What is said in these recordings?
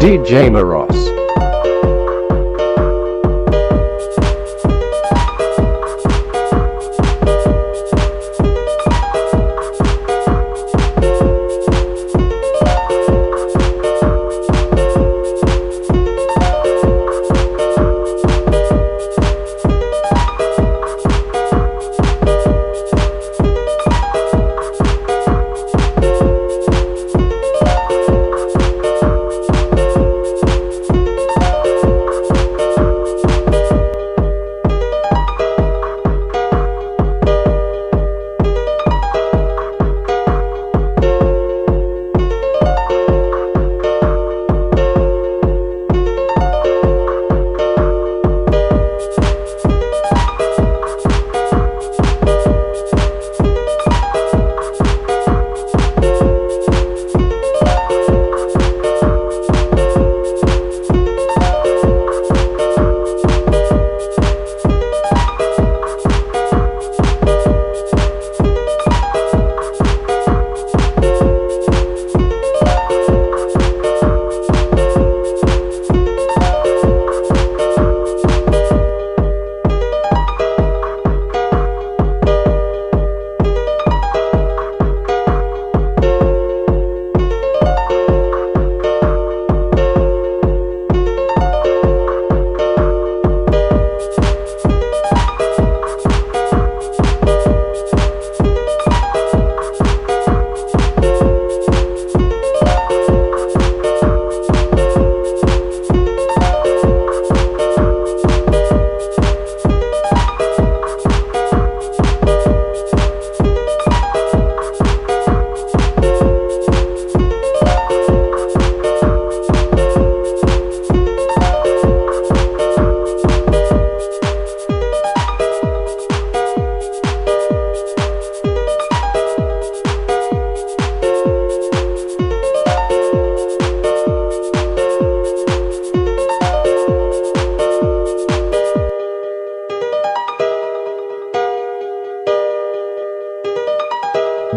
DJ Maros.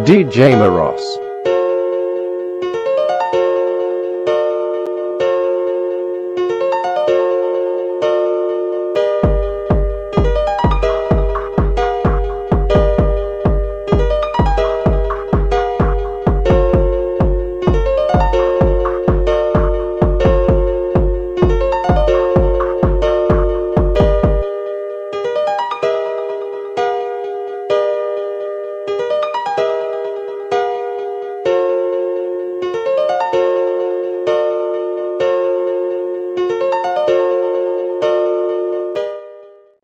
DJ Maros.